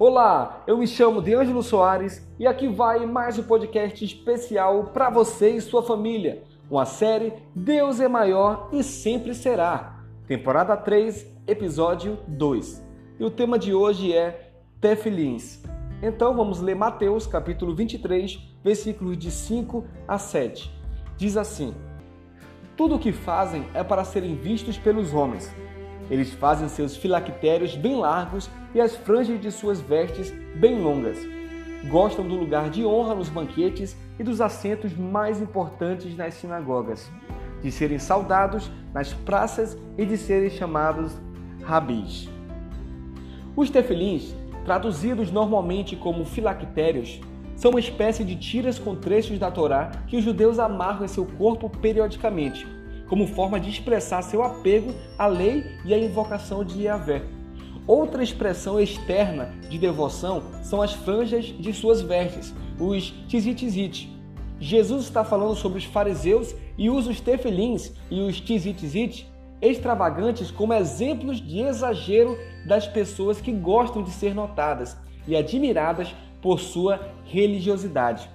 Olá, eu me chamo Deângelo Soares e aqui vai mais um podcast especial para você e sua família. Uma série Deus é maior e sempre será. Temporada 3, episódio 2. E o tema de hoje é Tefilins. Então vamos ler Mateus capítulo 23, versículos de 5 a 7. Diz assim: Tudo o que fazem é para serem vistos pelos homens. Eles fazem seus filactérios bem largos e as franjas de suas vestes bem longas. Gostam do lugar de honra nos banquetes e dos assentos mais importantes nas sinagogas, de serem saudados nas praças e de serem chamados rabis. Os tefilins, traduzidos normalmente como filactérios, são uma espécie de tiras com trechos da Torá que os judeus amarram em seu corpo periodicamente como forma de expressar seu apego à lei e à invocação de Yahvé. Outra expressão externa de devoção são as franjas de suas vestes, os tzitzit. Jesus está falando sobre os fariseus e usa os tefilins e os tzitzit extravagantes como exemplos de exagero das pessoas que gostam de ser notadas e admiradas por sua religiosidade.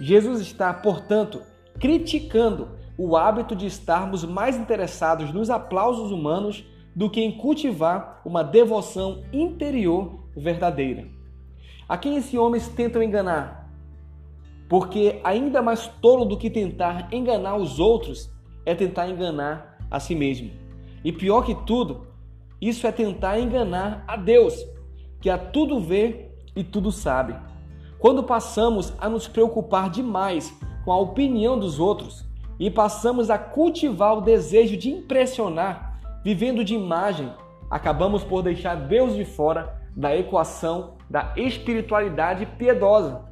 Jesus está, portanto, criticando o hábito de estarmos mais interessados nos aplausos humanos do que em cultivar uma devoção interior verdadeira. A quem esses homens tentam enganar? Porque ainda mais tolo do que tentar enganar os outros é tentar enganar a si mesmo. E pior que tudo, isso é tentar enganar a Deus, que a tudo vê e tudo sabe. Quando passamos a nos preocupar demais com a opinião dos outros, e passamos a cultivar o desejo de impressionar, vivendo de imagem, acabamos por deixar Deus de fora da equação da espiritualidade piedosa.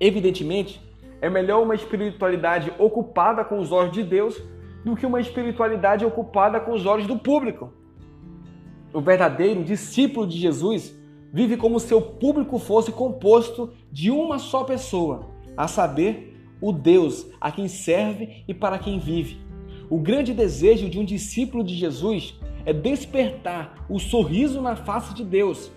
Evidentemente, é melhor uma espiritualidade ocupada com os olhos de Deus do que uma espiritualidade ocupada com os olhos do público. O verdadeiro discípulo de Jesus vive como se seu público fosse composto de uma só pessoa, a saber, o Deus a quem serve e para quem vive. O grande desejo de um discípulo de Jesus é despertar o sorriso na face de Deus.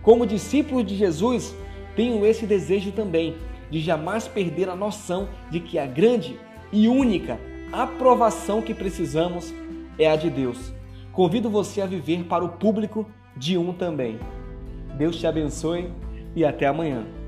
Como discípulo de Jesus, tenho esse desejo também de jamais perder a noção de que a grande e única aprovação que precisamos é a de Deus. Convido você a viver para o público de um também. Deus te abençoe e até amanhã.